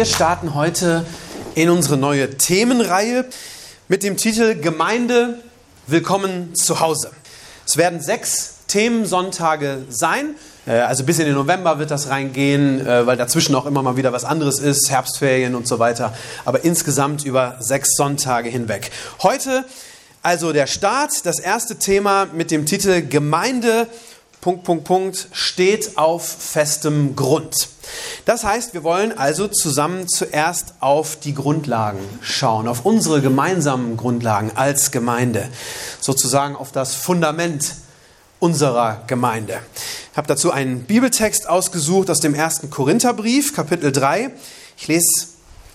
Wir starten heute in unsere neue Themenreihe mit dem Titel Gemeinde Willkommen zu Hause. Es werden sechs Themensonntage sein. Äh, Also bis in den November wird das reingehen, äh, weil dazwischen auch immer mal wieder was anderes ist, Herbstferien und so weiter. Aber insgesamt über sechs Sonntage hinweg. Heute also der Start, das erste Thema mit dem Titel Gemeinde Punkt, Punkt, Punkt, steht auf festem Grund. Das heißt, wir wollen also zusammen zuerst auf die Grundlagen schauen, auf unsere gemeinsamen Grundlagen als Gemeinde, sozusagen auf das Fundament unserer Gemeinde. Ich habe dazu einen Bibeltext ausgesucht aus dem ersten Korintherbrief, Kapitel 3. Ich lese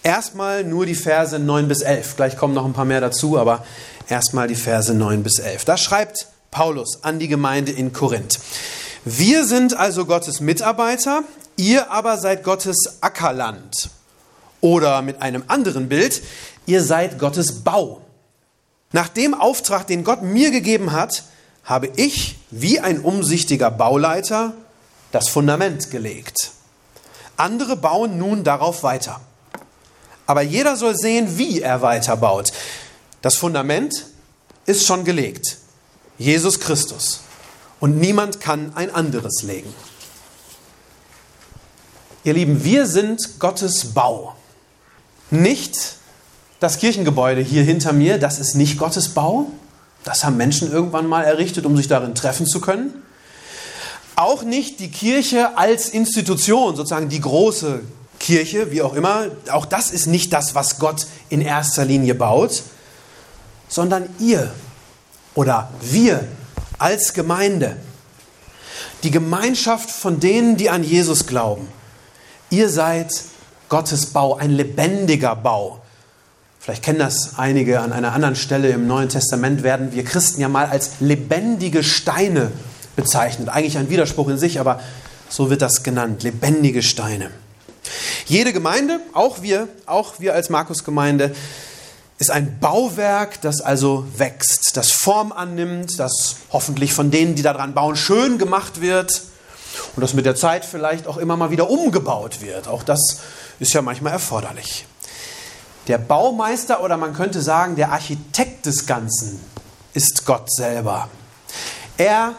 erstmal nur die Verse 9 bis 11. Gleich kommen noch ein paar mehr dazu, aber erstmal die Verse 9 bis 11. Da schreibt Paulus an die Gemeinde in Korinth. Wir sind also Gottes Mitarbeiter, ihr aber seid Gottes Ackerland. Oder mit einem anderen Bild, ihr seid Gottes Bau. Nach dem Auftrag, den Gott mir gegeben hat, habe ich, wie ein umsichtiger Bauleiter, das Fundament gelegt. Andere bauen nun darauf weiter. Aber jeder soll sehen, wie er weiterbaut. Das Fundament ist schon gelegt. Jesus Christus. Und niemand kann ein anderes legen. Ihr Lieben, wir sind Gottes Bau. Nicht das Kirchengebäude hier hinter mir, das ist nicht Gottes Bau. Das haben Menschen irgendwann mal errichtet, um sich darin treffen zu können. Auch nicht die Kirche als Institution, sozusagen die große Kirche, wie auch immer. Auch das ist nicht das, was Gott in erster Linie baut, sondern ihr oder wir als Gemeinde. Die Gemeinschaft von denen, die an Jesus glauben. Ihr seid Gottes Bau, ein lebendiger Bau. Vielleicht kennen das einige an einer anderen Stelle im Neuen Testament, werden wir Christen ja mal als lebendige Steine bezeichnet. Eigentlich ein Widerspruch in sich, aber so wird das genannt, lebendige Steine. Jede Gemeinde, auch wir, auch wir als Markus-Gemeinde, ist ein Bauwerk, das also wächst, das Form annimmt, das hoffentlich von denen, die daran bauen, schön gemacht wird und das mit der Zeit vielleicht auch immer mal wieder umgebaut wird. Auch das ist ja manchmal erforderlich. Der Baumeister oder man könnte sagen, der Architekt des Ganzen ist Gott selber. Er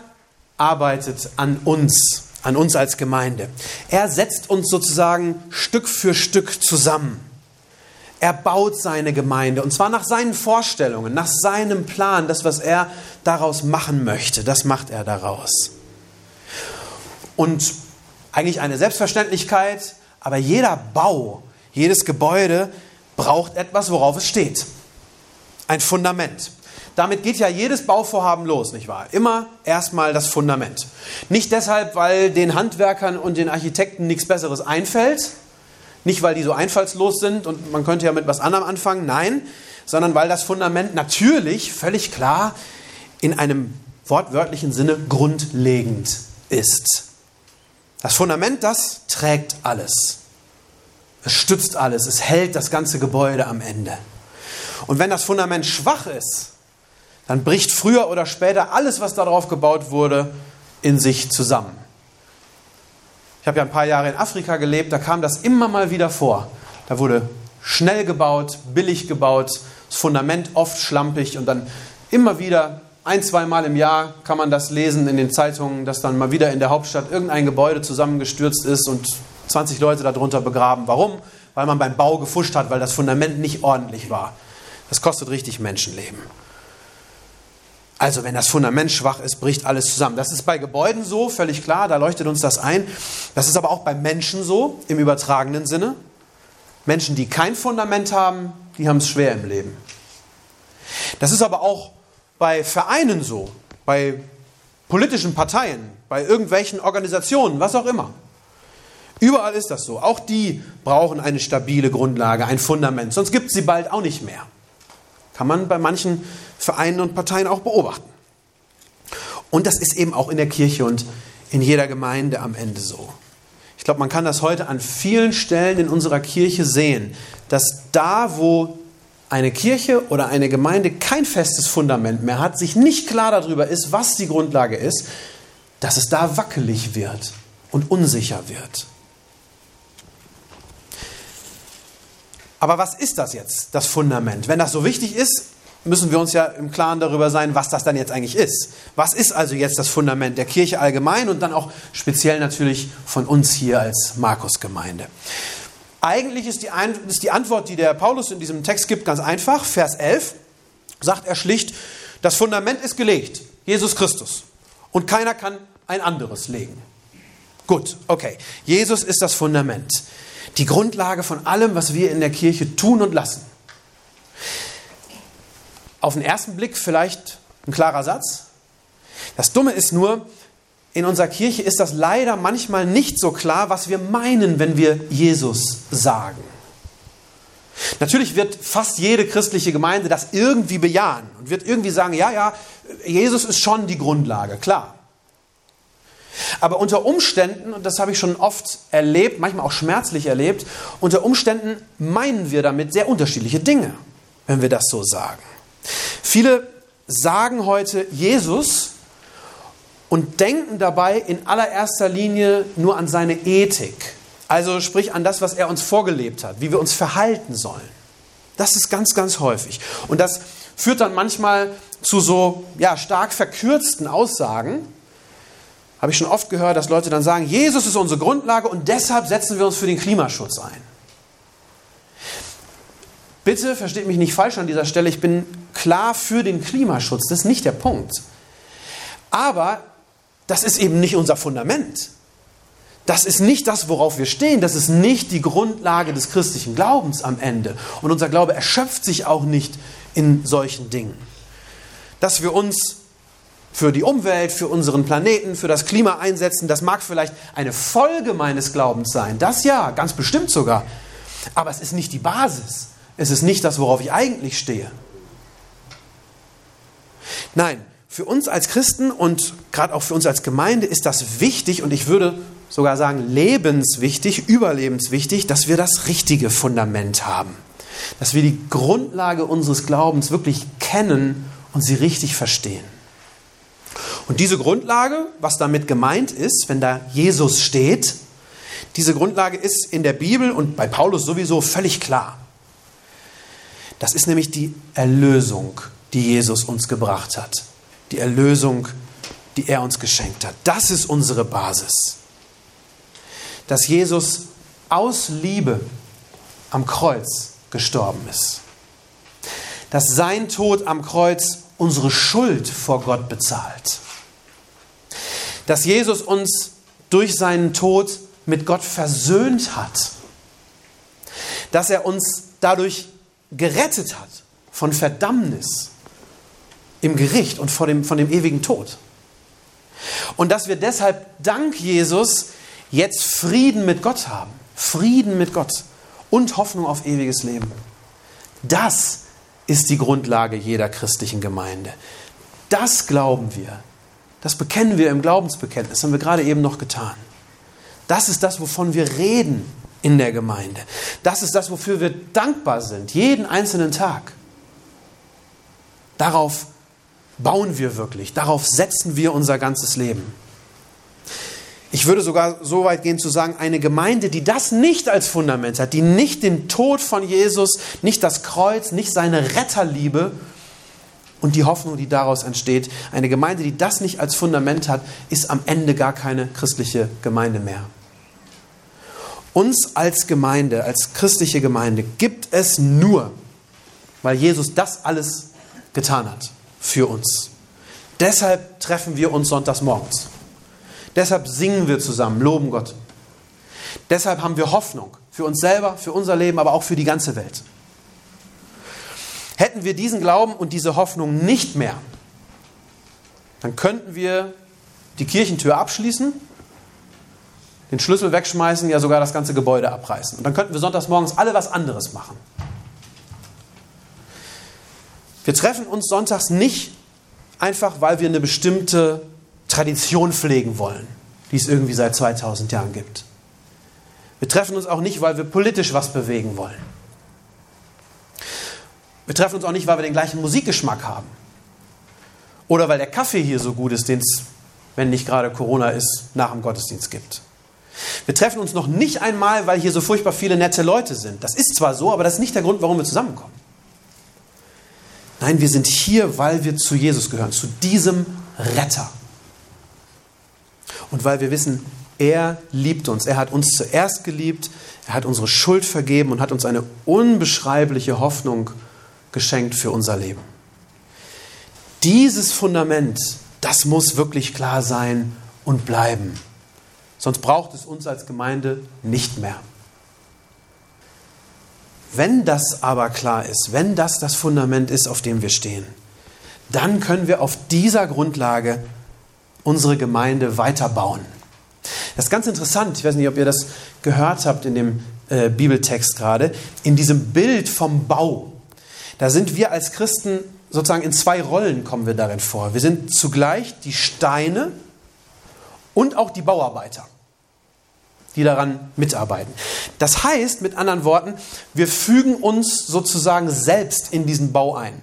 arbeitet an uns, an uns als Gemeinde. Er setzt uns sozusagen Stück für Stück zusammen. Er baut seine Gemeinde und zwar nach seinen Vorstellungen, nach seinem Plan, das, was er daraus machen möchte, das macht er daraus. Und eigentlich eine Selbstverständlichkeit, aber jeder Bau, jedes Gebäude braucht etwas, worauf es steht. Ein Fundament. Damit geht ja jedes Bauvorhaben los, nicht wahr? Immer erstmal das Fundament. Nicht deshalb, weil den Handwerkern und den Architekten nichts Besseres einfällt, nicht weil die so einfallslos sind und man könnte ja mit was anderem anfangen, nein, sondern weil das Fundament natürlich, völlig klar, in einem wortwörtlichen Sinne grundlegend ist. Das Fundament, das trägt alles. Es stützt alles, es hält das ganze Gebäude am Ende. Und wenn das Fundament schwach ist, dann bricht früher oder später alles, was darauf gebaut wurde, in sich zusammen. Ich habe ja ein paar Jahre in Afrika gelebt, da kam das immer mal wieder vor. Da wurde schnell gebaut, billig gebaut, das Fundament oft schlampig und dann immer wieder ein, zweimal im Jahr kann man das lesen in den Zeitungen, dass dann mal wieder in der Hauptstadt irgendein Gebäude zusammengestürzt ist und 20 Leute darunter begraben. Warum? Weil man beim Bau gefuscht hat, weil das Fundament nicht ordentlich war. Das kostet richtig Menschenleben. Also wenn das Fundament schwach ist, bricht alles zusammen. Das ist bei Gebäuden so, völlig klar, da leuchtet uns das ein. Das ist aber auch bei Menschen so, im übertragenen Sinne. Menschen, die kein Fundament haben, die haben es schwer im Leben. Das ist aber auch bei Vereinen so, bei politischen Parteien, bei irgendwelchen Organisationen, was auch immer. Überall ist das so. Auch die brauchen eine stabile Grundlage, ein Fundament. Sonst gibt es sie bald auch nicht mehr. Kann man bei manchen Vereinen und Parteien auch beobachten. Und das ist eben auch in der Kirche und in jeder Gemeinde am Ende so. Ich glaube, man kann das heute an vielen Stellen in unserer Kirche sehen, dass da, wo eine Kirche oder eine Gemeinde kein festes Fundament mehr hat, sich nicht klar darüber ist, was die Grundlage ist, dass es da wackelig wird und unsicher wird. Aber was ist das jetzt, das Fundament? Wenn das so wichtig ist, müssen wir uns ja im Klaren darüber sein, was das dann jetzt eigentlich ist. Was ist also jetzt das Fundament der Kirche allgemein und dann auch speziell natürlich von uns hier als Markusgemeinde? Eigentlich ist die, ist die Antwort, die der Paulus in diesem Text gibt, ganz einfach. Vers 11 sagt er schlicht, das Fundament ist gelegt, Jesus Christus. Und keiner kann ein anderes legen. Gut, okay. Jesus ist das Fundament die Grundlage von allem, was wir in der Kirche tun und lassen. Auf den ersten Blick vielleicht ein klarer Satz. Das Dumme ist nur, in unserer Kirche ist das leider manchmal nicht so klar, was wir meinen, wenn wir Jesus sagen. Natürlich wird fast jede christliche Gemeinde das irgendwie bejahen und wird irgendwie sagen, ja, ja, Jesus ist schon die Grundlage, klar. Aber unter Umständen, und das habe ich schon oft erlebt, manchmal auch schmerzlich erlebt, unter Umständen meinen wir damit sehr unterschiedliche Dinge, wenn wir das so sagen. Viele sagen heute Jesus und denken dabei in allererster Linie nur an seine Ethik. Also sprich an das, was er uns vorgelebt hat, wie wir uns verhalten sollen. Das ist ganz, ganz häufig. Und das führt dann manchmal zu so ja, stark verkürzten Aussagen, habe ich schon oft gehört, dass Leute dann sagen, Jesus ist unsere Grundlage und deshalb setzen wir uns für den Klimaschutz ein. Bitte versteht mich nicht falsch an dieser Stelle, ich bin klar für den Klimaschutz, das ist nicht der Punkt. Aber das ist eben nicht unser Fundament. Das ist nicht das, worauf wir stehen. Das ist nicht die Grundlage des christlichen Glaubens am Ende. Und unser Glaube erschöpft sich auch nicht in solchen Dingen. Dass wir uns für die Umwelt, für unseren Planeten, für das Klima einsetzen. Das mag vielleicht eine Folge meines Glaubens sein. Das ja, ganz bestimmt sogar. Aber es ist nicht die Basis. Es ist nicht das, worauf ich eigentlich stehe. Nein, für uns als Christen und gerade auch für uns als Gemeinde ist das wichtig und ich würde sogar sagen lebenswichtig, überlebenswichtig, dass wir das richtige Fundament haben. Dass wir die Grundlage unseres Glaubens wirklich kennen und sie richtig verstehen. Und diese Grundlage, was damit gemeint ist, wenn da Jesus steht, diese Grundlage ist in der Bibel und bei Paulus sowieso völlig klar. Das ist nämlich die Erlösung, die Jesus uns gebracht hat. Die Erlösung, die er uns geschenkt hat. Das ist unsere Basis. Dass Jesus aus Liebe am Kreuz gestorben ist. Dass sein Tod am Kreuz unsere Schuld vor Gott bezahlt dass Jesus uns durch seinen Tod mit Gott versöhnt hat, dass er uns dadurch gerettet hat von Verdammnis im Gericht und vor dem, von dem ewigen Tod. Und dass wir deshalb dank Jesus jetzt Frieden mit Gott haben, Frieden mit Gott und Hoffnung auf ewiges Leben. Das ist die Grundlage jeder christlichen Gemeinde. Das glauben wir. Das bekennen wir im Glaubensbekenntnis, haben wir gerade eben noch getan. Das ist das, wovon wir reden in der Gemeinde. Das ist das, wofür wir dankbar sind, jeden einzelnen Tag. Darauf bauen wir wirklich, darauf setzen wir unser ganzes Leben. Ich würde sogar so weit gehen zu sagen, eine Gemeinde, die das nicht als Fundament hat, die nicht den Tod von Jesus, nicht das Kreuz, nicht seine Retterliebe und die Hoffnung, die daraus entsteht. Eine Gemeinde, die das nicht als Fundament hat, ist am Ende gar keine christliche Gemeinde mehr. Uns als Gemeinde, als christliche Gemeinde gibt es nur, weil Jesus das alles getan hat für uns. Deshalb treffen wir uns sonntags morgens. Deshalb singen wir zusammen, loben Gott. Deshalb haben wir Hoffnung für uns selber, für unser Leben, aber auch für die ganze Welt. Hätten wir diesen Glauben und diese Hoffnung nicht mehr, dann könnten wir die Kirchentür abschließen den Schlüssel wegschmeißen, ja sogar das ganze Gebäude abreißen. Und dann könnten wir sonntags morgens alle was anderes machen. Wir treffen uns sonntags nicht einfach, weil wir eine bestimmte Tradition pflegen wollen, die es irgendwie seit 2000 Jahren gibt. Wir treffen uns auch nicht, weil wir politisch was bewegen wollen. Wir treffen uns auch nicht, weil wir den gleichen Musikgeschmack haben. Oder weil der Kaffee hier so gut ist, den es, wenn nicht gerade Corona ist, nach dem Gottesdienst gibt. Wir treffen uns noch nicht einmal, weil hier so furchtbar viele nette Leute sind. Das ist zwar so, aber das ist nicht der Grund, warum wir zusammenkommen. Nein, wir sind hier, weil wir zu Jesus gehören, zu diesem Retter. Und weil wir wissen, er liebt uns. Er hat uns zuerst geliebt, er hat unsere Schuld vergeben und hat uns eine unbeschreibliche Hoffnung geschenkt für unser Leben. Dieses Fundament, das muss wirklich klar sein und bleiben. Sonst braucht es uns als Gemeinde nicht mehr. Wenn das aber klar ist, wenn das das Fundament ist, auf dem wir stehen, dann können wir auf dieser Grundlage unsere Gemeinde weiterbauen. Das ist ganz interessant, ich weiß nicht, ob ihr das gehört habt in dem äh, Bibeltext gerade, in diesem Bild vom Bau. Da sind wir als Christen sozusagen in zwei Rollen kommen wir darin vor. Wir sind zugleich die Steine und auch die Bauarbeiter, die daran mitarbeiten. Das heißt, mit anderen Worten, wir fügen uns sozusagen selbst in diesen Bau ein.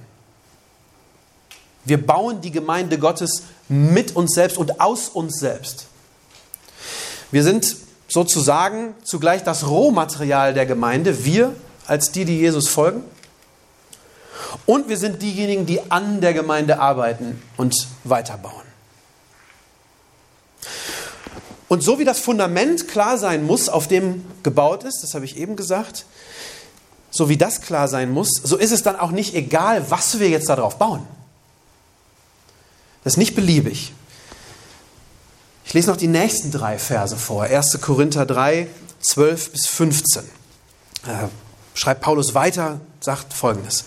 Wir bauen die Gemeinde Gottes mit uns selbst und aus uns selbst. Wir sind sozusagen zugleich das Rohmaterial der Gemeinde, wir als die, die Jesus folgen. Und wir sind diejenigen, die an der Gemeinde arbeiten und weiterbauen. Und so wie das Fundament klar sein muss, auf dem gebaut ist, das habe ich eben gesagt, so wie das klar sein muss, so ist es dann auch nicht egal, was wir jetzt darauf bauen. Das ist nicht beliebig. Ich lese noch die nächsten drei Verse vor. 1. Korinther 3, 12 bis 15. Äh, schreibt Paulus weiter, sagt folgendes.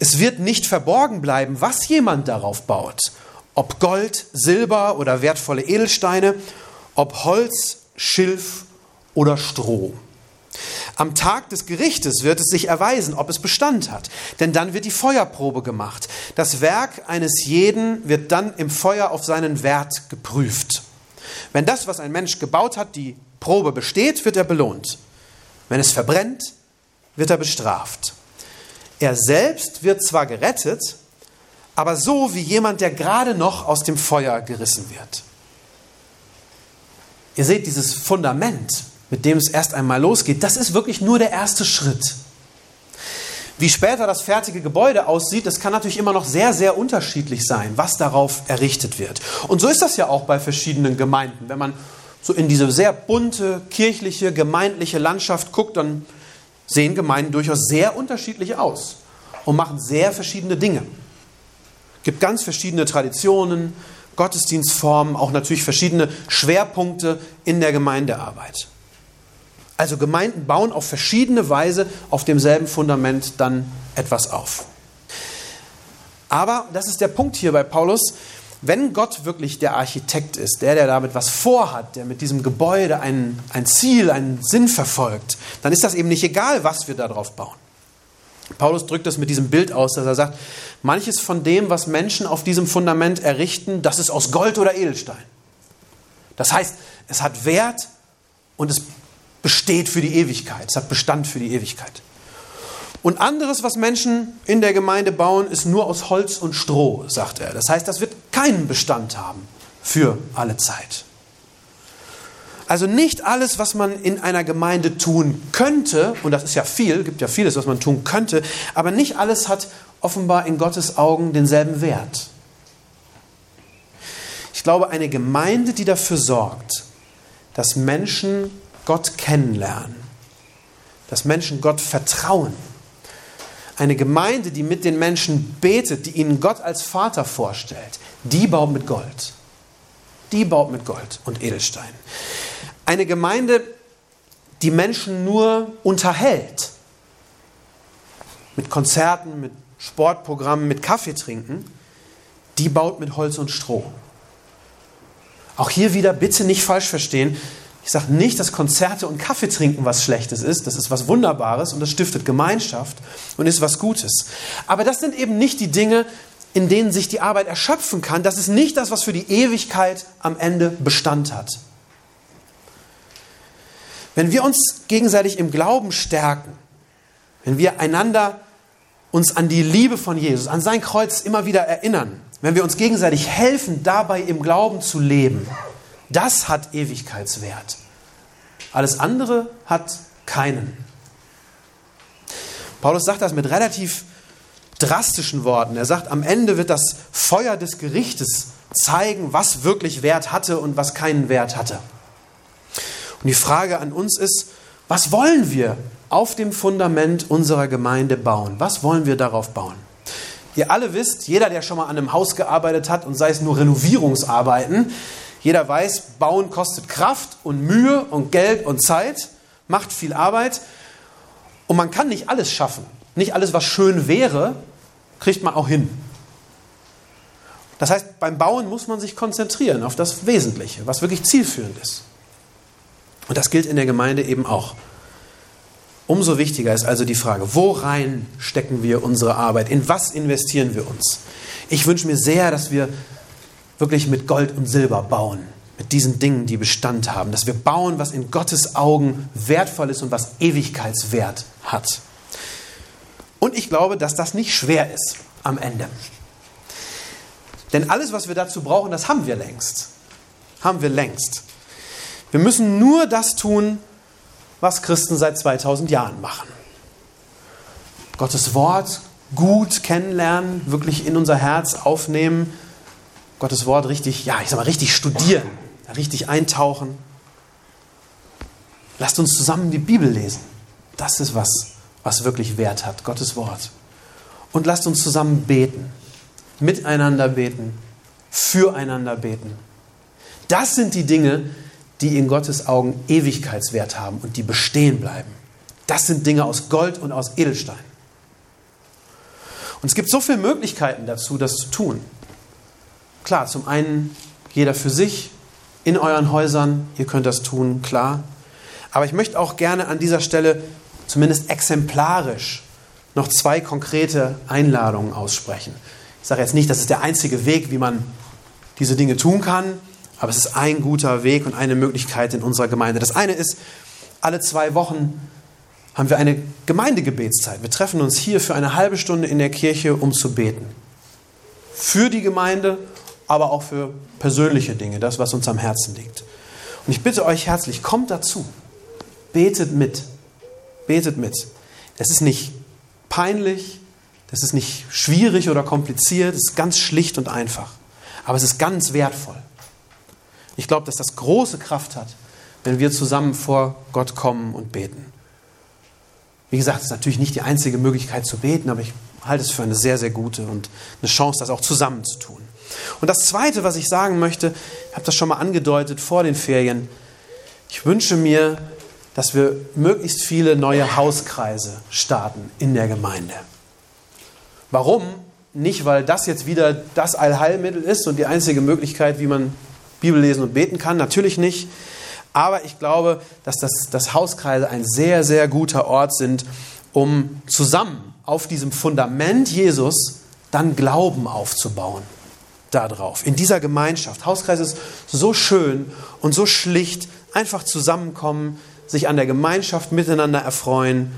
Es wird nicht verborgen bleiben, was jemand darauf baut. Ob Gold, Silber oder wertvolle Edelsteine, ob Holz, Schilf oder Stroh. Am Tag des Gerichtes wird es sich erweisen, ob es Bestand hat, denn dann wird die Feuerprobe gemacht. Das Werk eines jeden wird dann im Feuer auf seinen Wert geprüft. Wenn das, was ein Mensch gebaut hat, die Probe besteht, wird er belohnt. Wenn es verbrennt, wird er bestraft. Er selbst wird zwar gerettet, aber so wie jemand, der gerade noch aus dem Feuer gerissen wird. Ihr seht dieses Fundament, mit dem es erst einmal losgeht, das ist wirklich nur der erste Schritt. Wie später das fertige Gebäude aussieht, das kann natürlich immer noch sehr, sehr unterschiedlich sein, was darauf errichtet wird. Und so ist das ja auch bei verschiedenen Gemeinden. Wenn man so in diese sehr bunte, kirchliche, gemeindliche Landschaft guckt, dann sehen Gemeinden durchaus sehr unterschiedlich aus und machen sehr verschiedene Dinge. Es gibt ganz verschiedene Traditionen, Gottesdienstformen, auch natürlich verschiedene Schwerpunkte in der Gemeindearbeit. Also Gemeinden bauen auf verschiedene Weise auf demselben Fundament dann etwas auf. Aber, das ist der Punkt hier bei Paulus, wenn Gott wirklich der Architekt ist, der, der damit was vorhat, der mit diesem Gebäude ein, ein Ziel, einen Sinn verfolgt, dann ist das eben nicht egal, was wir darauf bauen. Paulus drückt das mit diesem Bild aus, dass er sagt, manches von dem, was Menschen auf diesem Fundament errichten, das ist aus Gold oder Edelstein. Das heißt, es hat Wert und es besteht für die Ewigkeit. Es hat Bestand für die Ewigkeit. Und anderes, was Menschen in der Gemeinde bauen, ist nur aus Holz und Stroh, sagt er. Das heißt, das wird keinen Bestand haben für alle Zeit. Also nicht alles, was man in einer Gemeinde tun könnte, und das ist ja viel, gibt ja vieles, was man tun könnte, aber nicht alles hat offenbar in Gottes Augen denselben Wert. Ich glaube, eine Gemeinde, die dafür sorgt, dass Menschen Gott kennenlernen, dass Menschen Gott vertrauen. Eine Gemeinde, die mit den Menschen betet, die ihnen Gott als Vater vorstellt, die baut mit Gold. Die baut mit Gold und Edelstein. Eine Gemeinde, die Menschen nur unterhält, mit Konzerten, mit Sportprogrammen, mit Kaffee trinken, die baut mit Holz und Stroh. Auch hier wieder bitte nicht falsch verstehen. Ich sage nicht, dass Konzerte und Kaffee trinken was Schlechtes ist. Das ist was Wunderbares und das stiftet Gemeinschaft und ist was Gutes. Aber das sind eben nicht die Dinge, in denen sich die Arbeit erschöpfen kann. Das ist nicht das, was für die Ewigkeit am Ende Bestand hat. Wenn wir uns gegenseitig im Glauben stärken, wenn wir einander uns an die Liebe von Jesus, an sein Kreuz immer wieder erinnern, wenn wir uns gegenseitig helfen, dabei im Glauben zu leben, das hat Ewigkeitswert. Alles andere hat keinen. Paulus sagt das mit relativ drastischen Worten. Er sagt, am Ende wird das Feuer des Gerichtes zeigen, was wirklich Wert hatte und was keinen Wert hatte. Und die Frage an uns ist, was wollen wir auf dem Fundament unserer Gemeinde bauen? Was wollen wir darauf bauen? Ihr alle wisst, jeder, der schon mal an einem Haus gearbeitet hat und sei es nur Renovierungsarbeiten, jeder weiß, Bauen kostet Kraft und Mühe und Geld und Zeit, macht viel Arbeit und man kann nicht alles schaffen. Nicht alles, was schön wäre, kriegt man auch hin. Das heißt, beim Bauen muss man sich konzentrieren auf das Wesentliche, was wirklich zielführend ist. Und das gilt in der Gemeinde eben auch. Umso wichtiger ist also die Frage, worein stecken wir unsere Arbeit? In was investieren wir uns? Ich wünsche mir sehr, dass wir wirklich mit Gold und Silber bauen, mit diesen Dingen, die Bestand haben, dass wir bauen, was in Gottes Augen wertvoll ist und was Ewigkeitswert hat. Und ich glaube, dass das nicht schwer ist am Ende. Denn alles, was wir dazu brauchen, das haben wir längst. Haben wir längst. Wir müssen nur das tun, was Christen seit 2000 Jahren machen. Gottes Wort gut kennenlernen, wirklich in unser Herz aufnehmen, Gottes Wort richtig, ja, ich sag mal, richtig studieren, richtig eintauchen. Lasst uns zusammen die Bibel lesen. Das ist was, was wirklich Wert hat, Gottes Wort. Und lasst uns zusammen beten, miteinander beten, füreinander beten. Das sind die Dinge, die in Gottes Augen Ewigkeitswert haben und die bestehen bleiben. Das sind Dinge aus Gold und aus Edelstein. Und es gibt so viele Möglichkeiten dazu, das zu tun. Klar, zum einen jeder für sich, in euren Häusern, ihr könnt das tun, klar. Aber ich möchte auch gerne an dieser Stelle zumindest exemplarisch noch zwei konkrete Einladungen aussprechen. Ich sage jetzt nicht, das ist der einzige Weg, wie man diese Dinge tun kann, aber es ist ein guter Weg und eine Möglichkeit in unserer Gemeinde. Das eine ist, alle zwei Wochen haben wir eine Gemeindegebetszeit. Wir treffen uns hier für eine halbe Stunde in der Kirche, um zu beten. Für die Gemeinde aber auch für persönliche Dinge, das, was uns am Herzen liegt. Und ich bitte euch herzlich, kommt dazu. Betet mit. Betet mit. Das ist nicht peinlich, das ist nicht schwierig oder kompliziert, es ist ganz schlicht und einfach. Aber es ist ganz wertvoll. Ich glaube, dass das große Kraft hat, wenn wir zusammen vor Gott kommen und beten. Wie gesagt, es ist natürlich nicht die einzige Möglichkeit zu beten, aber ich halte es für eine sehr, sehr gute und eine Chance, das auch zusammen zu tun. Und das Zweite, was ich sagen möchte, ich habe das schon mal angedeutet vor den Ferien, ich wünsche mir, dass wir möglichst viele neue Hauskreise starten in der Gemeinde. Warum? Nicht, weil das jetzt wieder das Allheilmittel ist und die einzige Möglichkeit, wie man Bibel lesen und beten kann, natürlich nicht. Aber ich glaube, dass das, dass Hauskreise ein sehr, sehr guter Ort sind, um zusammen auf diesem Fundament Jesus dann Glauben aufzubauen darauf, in dieser Gemeinschaft. Hauskreis ist so schön und so schlicht, einfach zusammenkommen, sich an der Gemeinschaft miteinander erfreuen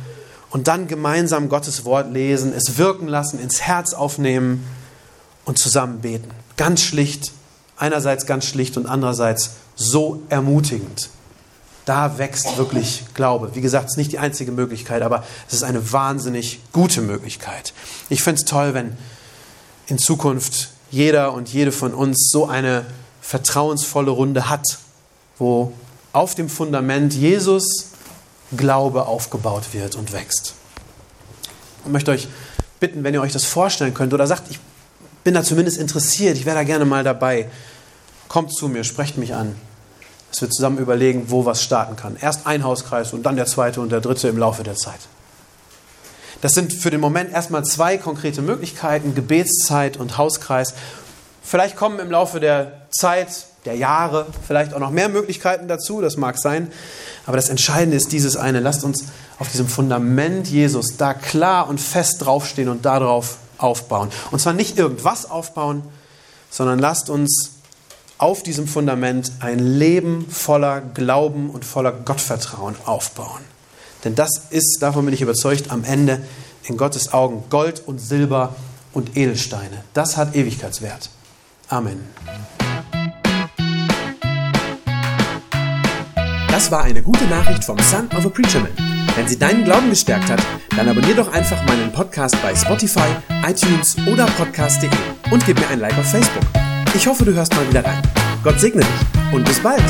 und dann gemeinsam Gottes Wort lesen, es wirken lassen, ins Herz aufnehmen und zusammen beten. Ganz schlicht, einerseits ganz schlicht und andererseits so ermutigend. Da wächst wirklich Glaube. Wie gesagt, es ist nicht die einzige Möglichkeit, aber es ist eine wahnsinnig gute Möglichkeit. Ich finde es toll, wenn in Zukunft jeder und jede von uns so eine vertrauensvolle Runde hat, wo auf dem Fundament Jesus Glaube aufgebaut wird und wächst. Ich möchte euch bitten, wenn ihr euch das vorstellen könnt oder sagt, ich bin da zumindest interessiert, ich wäre da gerne mal dabei, kommt zu mir, sprecht mich an, dass wir zusammen überlegen, wo was starten kann. Erst ein Hauskreis und dann der zweite und der dritte im Laufe der Zeit. Das sind für den Moment erstmal zwei konkrete Möglichkeiten, Gebetszeit und Hauskreis. Vielleicht kommen im Laufe der Zeit der Jahre, vielleicht auch noch mehr Möglichkeiten dazu, das mag sein. Aber das Entscheidende ist dieses eine. Lasst uns auf diesem Fundament Jesus da klar und fest draufstehen und darauf aufbauen. Und zwar nicht irgendwas aufbauen, sondern lasst uns auf diesem Fundament ein Leben voller Glauben und voller Gottvertrauen aufbauen. Denn das ist, davon bin ich überzeugt, am Ende in Gottes Augen Gold und Silber und Edelsteine. Das hat Ewigkeitswert. Amen. Das war eine gute Nachricht vom Son of a Preacher Man. Wenn sie deinen Glauben gestärkt hat, dann abonnier doch einfach meinen Podcast bei Spotify, iTunes oder podcast.de und gib mir ein Like auf Facebook. Ich hoffe, du hörst mal wieder rein. Gott segne dich und bis bald.